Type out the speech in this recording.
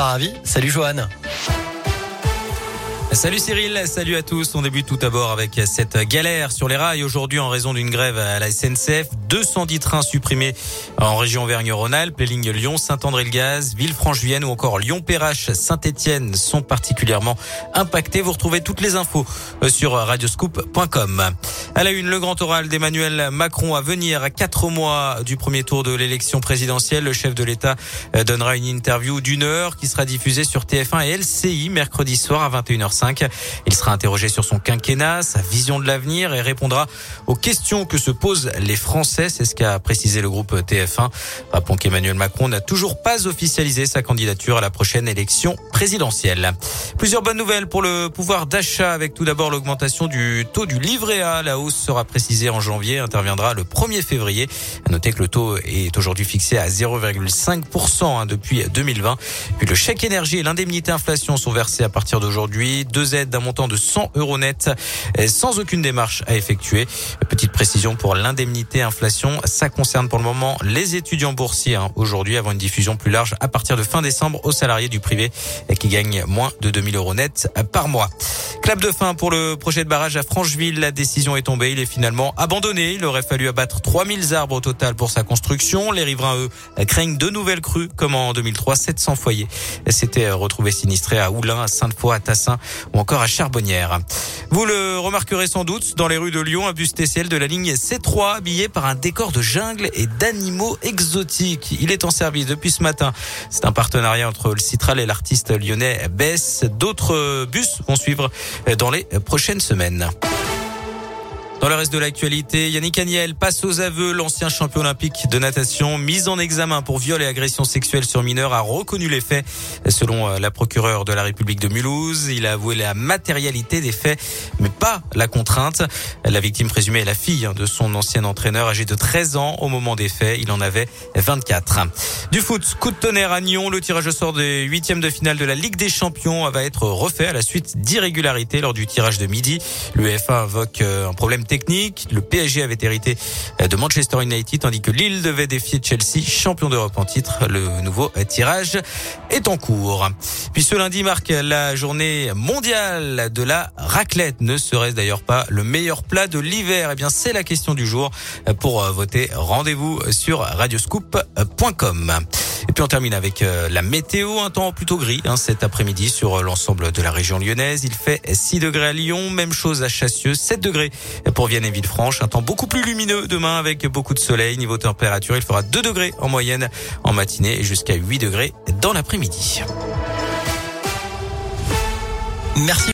Ravi. Salut Johan. Salut Cyril, salut à tous. On débute tout d'abord avec cette galère sur les rails aujourd'hui en raison d'une grève à la SNCF. 210 trains supprimés en région Auvergne-Rhône-Alpes. Les lignes Lyon, Saint-André-le-Gaz, Villefranche-Vienne ou encore Lyon-Perrache, Saint-Étienne sont particulièrement impactés. Vous retrouvez toutes les infos sur radioscoop.com. À la une, le grand oral d'Emmanuel Macron à venir à quatre mois du premier tour de l'élection présidentielle. Le chef de l'État donnera une interview d'une heure qui sera diffusée sur TF1 et LCI mercredi soir à 21h05. Il sera interrogé sur son quinquennat, sa vision de l'avenir et répondra aux questions que se posent les Français. C'est ce qu'a précisé le groupe TF1. Rappelons qu'Emmanuel Macron n'a toujours pas officialisé sa candidature à la prochaine élection présidentielle. Plusieurs bonnes nouvelles pour le pouvoir d'achat avec tout d'abord l'augmentation du taux du livret A. La hausse sera précisée en janvier, interviendra le 1er février. À noter que le taux est aujourd'hui fixé à 0,5% hein, depuis 2020. Puis le chèque énergie et l'indemnité inflation sont versés à partir d'aujourd'hui deux aides d'un montant de 100 euros net sans aucune démarche à effectuer. Petite précision pour l'indemnité inflation, ça concerne pour le moment les étudiants boursiers hein, aujourd'hui avant une diffusion plus large à partir de fin décembre aux salariés du privé qui gagnent moins de 2000 euros net par mois. Clap de fin pour le projet de barrage à Francheville. La décision est tombée. Il est finalement abandonné. Il aurait fallu abattre 3000 arbres au total pour sa construction. Les riverains, eux, craignent de nouvelles crues, comme en 2003. 700 foyers s'étaient retrouvés sinistrés à Oulin, à Sainte-Foy, à Tassin ou encore à Charbonnières. Vous le remarquerez sans doute dans les rues de Lyon, un bus TCL de la ligne C3 habillé par un décor de jungle et d'animaux exotiques. Il est en service depuis ce matin. C'est un partenariat entre le Citral et l'artiste lyonnais Bess. D'autres bus vont suivre dans les prochaines semaines. Dans le reste de l'actualité, Yannick Agnel passe aux aveux. L'ancien champion olympique de natation, mis en examen pour viol et agression sexuelle sur mineur, a reconnu les faits. Selon euh, la procureure de la République de Mulhouse, il a avoué la matérialité des faits, mais pas la contrainte. La victime présumée est la fille hein, de son ancien entraîneur, âgé de 13 ans au moment des faits. Il en avait 24. Du foot, coup de tonnerre à Nyon. Le tirage au sort des huitièmes de finale de la Ligue des Champions va être refait à la suite d'irrégularités lors du tirage de midi. L'UEFA invoque euh, un problème technique. Le PSG avait hérité de Manchester United, tandis que Lille devait défier Chelsea, champion d'Europe en titre. Le nouveau tirage est en cours. Puis ce lundi marque la journée mondiale de la raclette. Ne serait-ce d'ailleurs pas le meilleur plat de l'hiver? Eh bien, c'est la question du jour. Pour voter, rendez-vous sur radioscoop.com. Puis on termine avec euh, la météo, un temps plutôt gris hein, cet après-midi sur l'ensemble de la région lyonnaise. Il fait 6 degrés à Lyon, même chose à Chassieux, 7 degrés pour Vienne et Villefranche. Un temps beaucoup plus lumineux demain avec beaucoup de soleil. Niveau température, il fera 2 degrés en moyenne en matinée et jusqu'à 8 degrés dans l'après-midi. Merci.